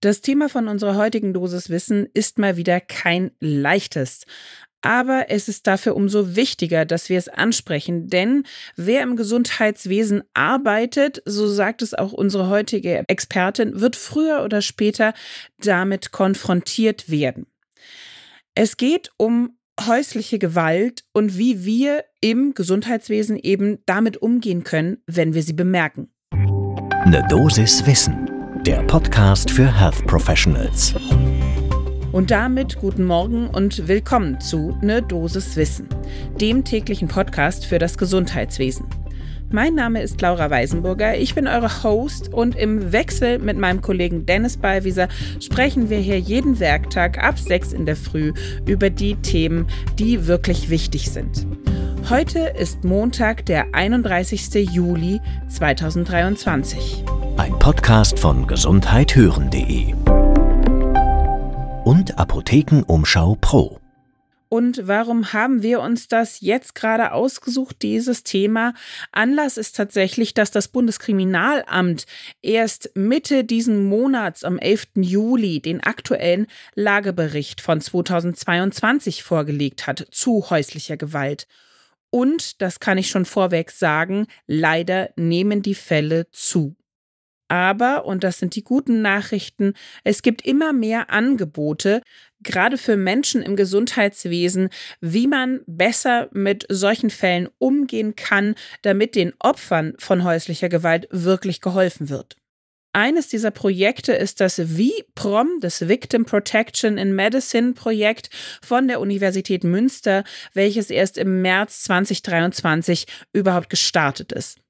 Das Thema von unserer heutigen Dosis Wissen ist mal wieder kein leichtes. Aber es ist dafür umso wichtiger, dass wir es ansprechen, denn wer im Gesundheitswesen arbeitet, so sagt es auch unsere heutige Expertin, wird früher oder später damit konfrontiert werden. Es geht um häusliche Gewalt und wie wir im Gesundheitswesen eben damit umgehen können, wenn wir sie bemerken. Eine Dosis Wissen der Podcast für Health Professionals. Und damit guten Morgen und willkommen zu Ne Dosis Wissen, dem täglichen Podcast für das Gesundheitswesen. Mein Name ist Laura Weisenburger, ich bin eure Host und im Wechsel mit meinem Kollegen Dennis Ballwieser sprechen wir hier jeden Werktag ab 6 in der Früh über die Themen, die wirklich wichtig sind. Heute ist Montag, der 31. Juli 2023. Ein Podcast von gesundheithören.de und Apothekenumschau Pro. Und warum haben wir uns das jetzt gerade ausgesucht, dieses Thema? Anlass ist tatsächlich, dass das Bundeskriminalamt erst Mitte diesen Monats am 11. Juli den aktuellen Lagebericht von 2022 vorgelegt hat zu häuslicher Gewalt. Und, das kann ich schon vorweg sagen, leider nehmen die Fälle zu. Aber, und das sind die guten Nachrichten, es gibt immer mehr Angebote, gerade für Menschen im Gesundheitswesen, wie man besser mit solchen Fällen umgehen kann, damit den Opfern von häuslicher Gewalt wirklich geholfen wird. Eines dieser Projekte ist das VPROM, das Victim Protection in Medicine Projekt von der Universität Münster, welches erst im März 2023 überhaupt gestartet ist.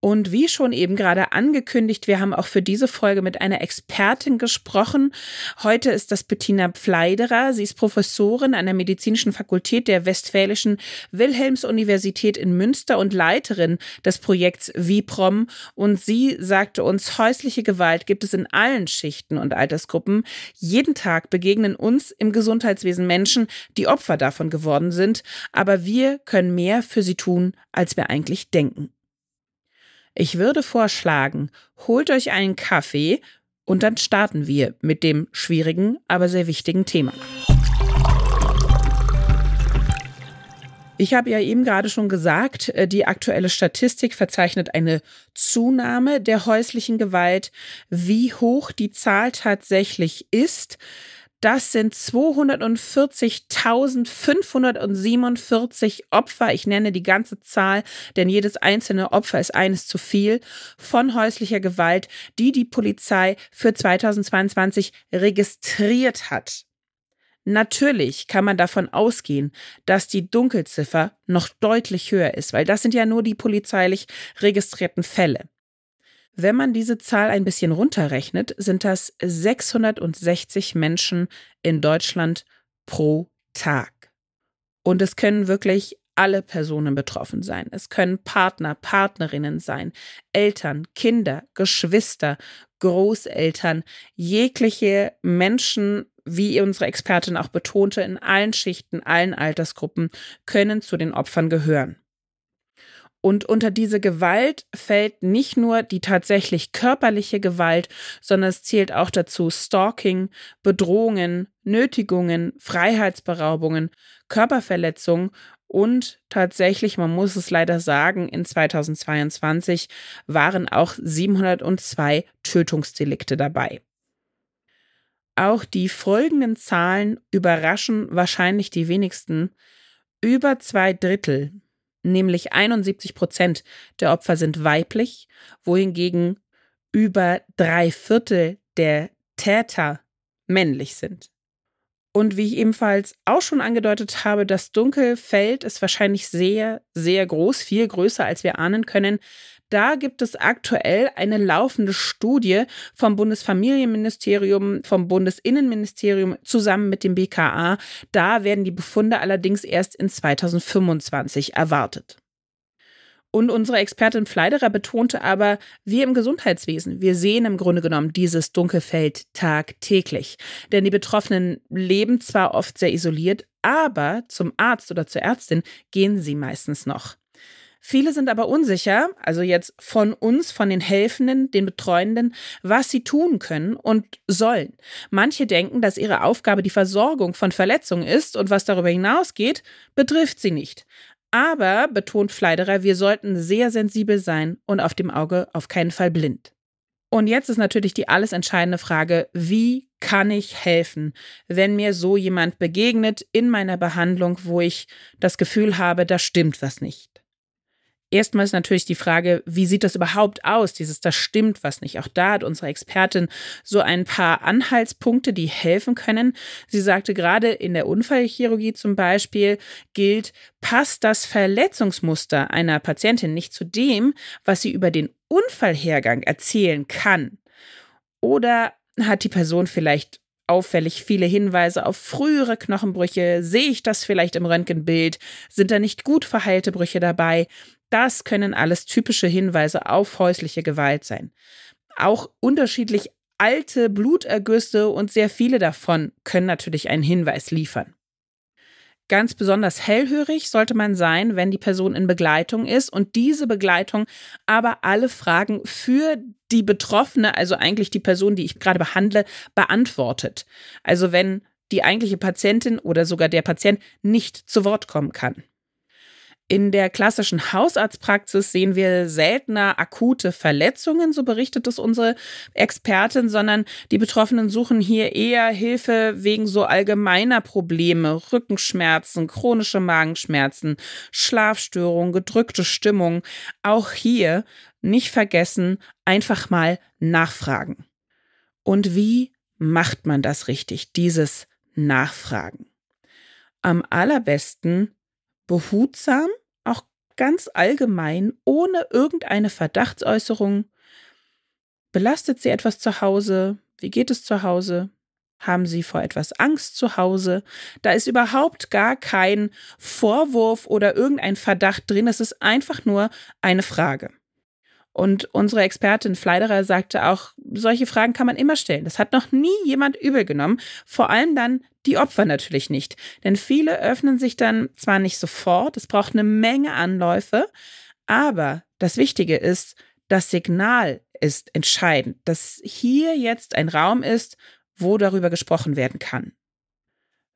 Und wie schon eben gerade angekündigt, wir haben auch für diese Folge mit einer Expertin gesprochen. Heute ist das Bettina Pfleiderer. Sie ist Professorin an der Medizinischen Fakultät der Westfälischen Wilhelms-Universität in Münster und Leiterin des Projekts VIPROM. Und sie sagte uns, häusliche Gewalt gibt es in allen Schichten und Altersgruppen. Jeden Tag begegnen uns im Gesundheitswesen Menschen, die Opfer davon geworden sind. Aber wir können mehr für sie tun, als wir eigentlich denken. Ich würde vorschlagen, holt euch einen Kaffee und dann starten wir mit dem schwierigen, aber sehr wichtigen Thema. Ich habe ja eben gerade schon gesagt, äh, die aktuelle Statistik verzeichnet eine Zunahme der häuslichen Gewalt. Wie hoch die Zahl tatsächlich ist, das sind 240.547 Opfer. Ich nenne die ganze Zahl, denn jedes einzelne Opfer ist eines zu viel von häuslicher Gewalt, die die Polizei für 2022 registriert hat. Natürlich kann man davon ausgehen, dass die Dunkelziffer noch deutlich höher ist, weil das sind ja nur die polizeilich registrierten Fälle. Wenn man diese Zahl ein bisschen runterrechnet, sind das 660 Menschen in Deutschland pro Tag. Und es können wirklich alle Personen betroffen sein. Es können Partner, Partnerinnen sein, Eltern, Kinder, Geschwister, Großeltern, jegliche Menschen, wie unsere Expertin auch betonte, in allen Schichten, allen Altersgruppen können zu den Opfern gehören. Und unter diese Gewalt fällt nicht nur die tatsächlich körperliche Gewalt, sondern es zählt auch dazu Stalking, Bedrohungen, Nötigungen, Freiheitsberaubungen, Körperverletzungen und tatsächlich, man muss es leider sagen, in 2022 waren auch 702 Tötungsdelikte dabei. Auch die folgenden Zahlen überraschen wahrscheinlich die wenigsten. Über zwei Drittel nämlich 71 Prozent der Opfer sind weiblich, wohingegen über drei Viertel der Täter männlich sind. Und wie ich ebenfalls auch schon angedeutet habe, das Dunkelfeld ist wahrscheinlich sehr, sehr groß, viel größer, als wir ahnen können. Da gibt es aktuell eine laufende Studie vom Bundesfamilienministerium, vom Bundesinnenministerium zusammen mit dem BKA. Da werden die Befunde allerdings erst in 2025 erwartet. Und unsere Expertin Fleiderer betonte aber, wir im Gesundheitswesen, wir sehen im Grunde genommen dieses Dunkelfeld tagtäglich. Denn die Betroffenen leben zwar oft sehr isoliert, aber zum Arzt oder zur Ärztin gehen sie meistens noch. Viele sind aber unsicher, also jetzt von uns, von den Helfenden, den Betreuenden, was sie tun können und sollen. Manche denken, dass ihre Aufgabe die Versorgung von Verletzungen ist und was darüber hinausgeht, betrifft sie nicht. Aber, betont Fleiderer, wir sollten sehr sensibel sein und auf dem Auge auf keinen Fall blind. Und jetzt ist natürlich die alles entscheidende Frage, wie kann ich helfen, wenn mir so jemand begegnet in meiner Behandlung, wo ich das Gefühl habe, da stimmt was nicht. Erstmal ist natürlich die Frage, wie sieht das überhaupt aus? Dieses, da stimmt was nicht. Auch da hat unsere Expertin so ein paar Anhaltspunkte, die helfen können. Sie sagte gerade in der Unfallchirurgie zum Beispiel gilt, passt das Verletzungsmuster einer Patientin nicht zu dem, was sie über den Unfallhergang erzählen kann? Oder hat die Person vielleicht auffällig viele Hinweise auf frühere Knochenbrüche? Sehe ich das vielleicht im Röntgenbild? Sind da nicht gut verheilte Brüche dabei? Das können alles typische Hinweise auf häusliche Gewalt sein. Auch unterschiedlich alte Blutergüsse und sehr viele davon können natürlich einen Hinweis liefern. Ganz besonders hellhörig sollte man sein, wenn die Person in Begleitung ist und diese Begleitung aber alle Fragen für die Betroffene, also eigentlich die Person, die ich gerade behandle, beantwortet. Also wenn die eigentliche Patientin oder sogar der Patient nicht zu Wort kommen kann. In der klassischen Hausarztpraxis sehen wir seltener akute Verletzungen, so berichtet es unsere Expertin, sondern die Betroffenen suchen hier eher Hilfe wegen so allgemeiner Probleme, Rückenschmerzen, chronische Magenschmerzen, Schlafstörungen, gedrückte Stimmung. Auch hier nicht vergessen, einfach mal nachfragen. Und wie macht man das richtig, dieses Nachfragen? Am allerbesten behutsam, auch ganz allgemein, ohne irgendeine Verdachtsäußerung. Belastet Sie etwas zu Hause? Wie geht es zu Hause? Haben Sie vor etwas Angst zu Hause? Da ist überhaupt gar kein Vorwurf oder irgendein Verdacht drin. Es ist einfach nur eine Frage. Und unsere Expertin Fleiderer sagte auch, solche Fragen kann man immer stellen. Das hat noch nie jemand übel genommen. Vor allem dann die Opfer natürlich nicht. Denn viele öffnen sich dann zwar nicht sofort, es braucht eine Menge Anläufe, aber das Wichtige ist, das Signal ist entscheidend, dass hier jetzt ein Raum ist, wo darüber gesprochen werden kann.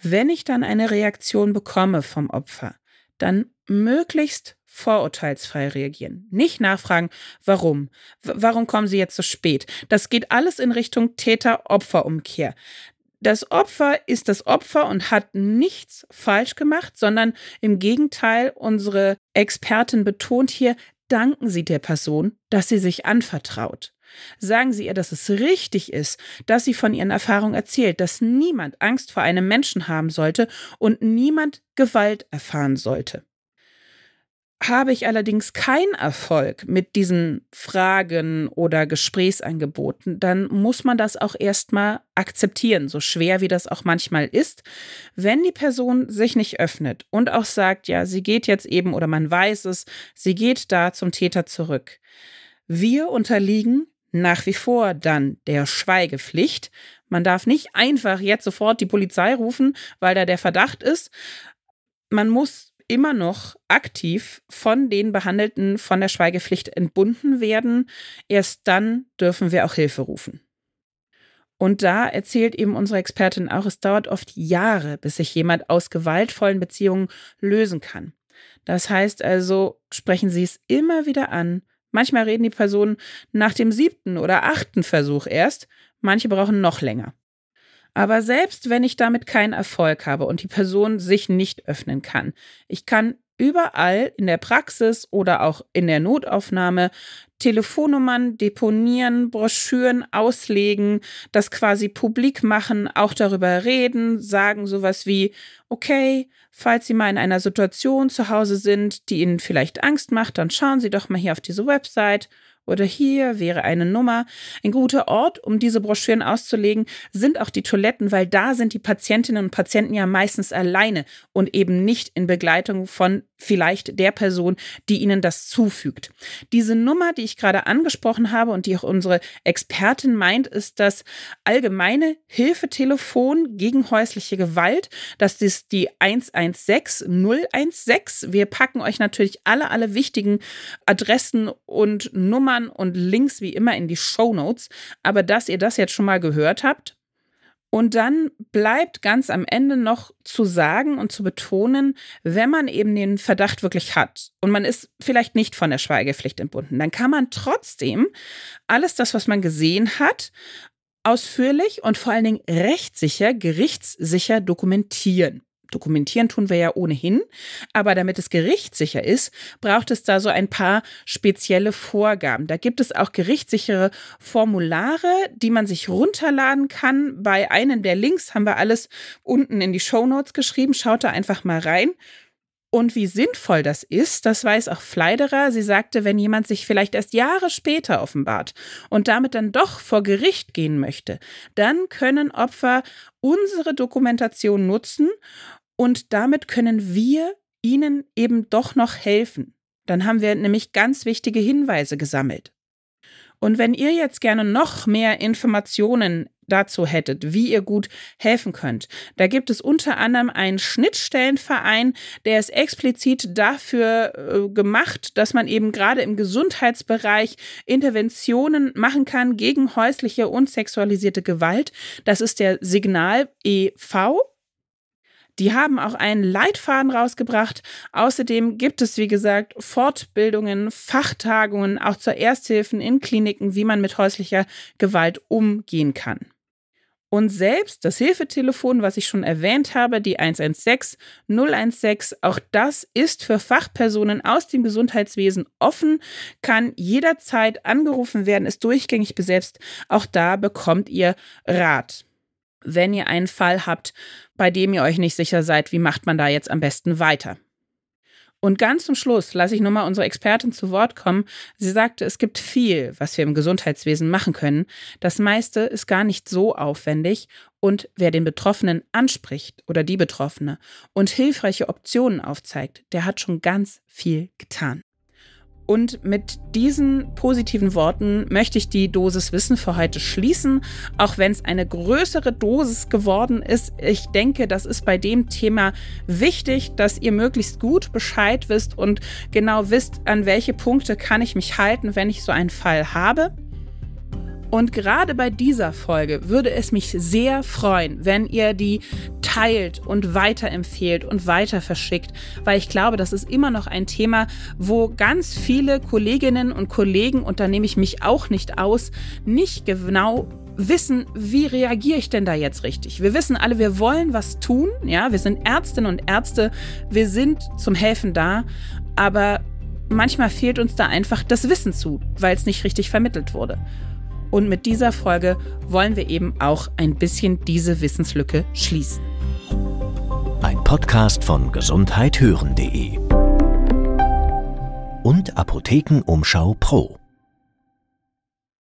Wenn ich dann eine Reaktion bekomme vom Opfer, dann möglichst vorurteilsfrei reagieren. Nicht nachfragen, warum? W warum kommen Sie jetzt so spät? Das geht alles in Richtung Täter-Opfer-Umkehr. Das Opfer ist das Opfer und hat nichts falsch gemacht, sondern im Gegenteil, unsere Expertin betont hier, danken Sie der Person, dass sie sich anvertraut. Sagen Sie ihr, dass es richtig ist, dass sie von ihren Erfahrungen erzählt, dass niemand Angst vor einem Menschen haben sollte und niemand Gewalt erfahren sollte. Habe ich allerdings keinen Erfolg mit diesen Fragen oder Gesprächsangeboten, dann muss man das auch erstmal akzeptieren, so schwer wie das auch manchmal ist. Wenn die Person sich nicht öffnet und auch sagt, ja, sie geht jetzt eben oder man weiß es, sie geht da zum Täter zurück. Wir unterliegen nach wie vor dann der Schweigepflicht. Man darf nicht einfach jetzt sofort die Polizei rufen, weil da der Verdacht ist. Man muss immer noch aktiv von den Behandelten von der Schweigepflicht entbunden werden. Erst dann dürfen wir auch Hilfe rufen. Und da erzählt eben unsere Expertin auch, es dauert oft Jahre, bis sich jemand aus gewaltvollen Beziehungen lösen kann. Das heißt also, sprechen Sie es immer wieder an. Manchmal reden die Personen nach dem siebten oder achten Versuch erst, manche brauchen noch länger. Aber selbst wenn ich damit keinen Erfolg habe und die Person sich nicht öffnen kann, ich kann überall in der Praxis oder auch in der Notaufnahme Telefonnummern deponieren, Broschüren auslegen, das quasi publik machen, auch darüber reden, sagen sowas wie, okay, falls Sie mal in einer Situation zu Hause sind, die Ihnen vielleicht Angst macht, dann schauen Sie doch mal hier auf diese Website oder hier wäre eine Nummer. Ein guter Ort, um diese Broschüren auszulegen, sind auch die Toiletten, weil da sind die Patientinnen und Patienten ja meistens alleine und eben nicht in Begleitung von vielleicht der Person, die Ihnen das zufügt. Diese Nummer, die ich gerade angesprochen habe und die auch unsere Expertin meint, ist das allgemeine Hilfetelefon gegen häusliche Gewalt. Das ist die 116016. Wir packen euch natürlich alle, alle wichtigen Adressen und Nummern und Links wie immer in die Show Notes. Aber dass ihr das jetzt schon mal gehört habt, und dann bleibt ganz am Ende noch zu sagen und zu betonen, wenn man eben den Verdacht wirklich hat und man ist vielleicht nicht von der Schweigepflicht entbunden, dann kann man trotzdem alles das, was man gesehen hat, ausführlich und vor allen Dingen rechtssicher, gerichtssicher dokumentieren. Dokumentieren tun wir ja ohnehin, aber damit es gerichtssicher ist, braucht es da so ein paar spezielle Vorgaben. Da gibt es auch gerichtssichere Formulare, die man sich runterladen kann. Bei einem der Links haben wir alles unten in die Show Notes geschrieben. Schaut da einfach mal rein. Und wie sinnvoll das ist, das weiß auch Fleiderer. Sie sagte, wenn jemand sich vielleicht erst Jahre später offenbart und damit dann doch vor Gericht gehen möchte, dann können Opfer unsere Dokumentation nutzen und damit können wir ihnen eben doch noch helfen. Dann haben wir nämlich ganz wichtige Hinweise gesammelt. Und wenn ihr jetzt gerne noch mehr Informationen dazu hättet, wie ihr gut helfen könnt, da gibt es unter anderem einen Schnittstellenverein, der ist explizit dafür äh, gemacht, dass man eben gerade im Gesundheitsbereich Interventionen machen kann gegen häusliche und sexualisierte Gewalt. Das ist der Signal e.V. Die haben auch einen Leitfaden rausgebracht. Außerdem gibt es, wie gesagt, Fortbildungen, Fachtagungen, auch zur Ersthilfen in Kliniken, wie man mit häuslicher Gewalt umgehen kann. Und selbst das Hilfetelefon, was ich schon erwähnt habe, die 116 016, auch das ist für Fachpersonen aus dem Gesundheitswesen offen, kann jederzeit angerufen werden, ist durchgängig besetzt. Auch da bekommt ihr Rat wenn ihr einen Fall habt, bei dem ihr euch nicht sicher seid, wie macht man da jetzt am besten weiter. Und ganz zum Schluss lasse ich nochmal unsere Expertin zu Wort kommen. Sie sagte, es gibt viel, was wir im Gesundheitswesen machen können. Das meiste ist gar nicht so aufwendig. Und wer den Betroffenen anspricht oder die Betroffene und hilfreiche Optionen aufzeigt, der hat schon ganz viel getan. Und mit diesen positiven Worten möchte ich die Dosis Wissen für heute schließen, auch wenn es eine größere Dosis geworden ist. Ich denke, das ist bei dem Thema wichtig, dass ihr möglichst gut Bescheid wisst und genau wisst, an welche Punkte kann ich mich halten, wenn ich so einen Fall habe. Und gerade bei dieser Folge würde es mich sehr freuen, wenn ihr die teilt und weiterempfehlt und weiter verschickt, weil ich glaube, das ist immer noch ein Thema, wo ganz viele Kolleginnen und Kollegen, und da nehme ich mich auch nicht aus, nicht genau wissen, wie reagiere ich denn da jetzt richtig? Wir wissen alle, wir wollen was tun, ja, wir sind Ärztinnen und Ärzte, wir sind zum Helfen da, aber manchmal fehlt uns da einfach das Wissen zu, weil es nicht richtig vermittelt wurde. Und mit dieser Folge wollen wir eben auch ein bisschen diese Wissenslücke schließen. Ein Podcast von gesundheithören.de und Apothekenumschau Pro.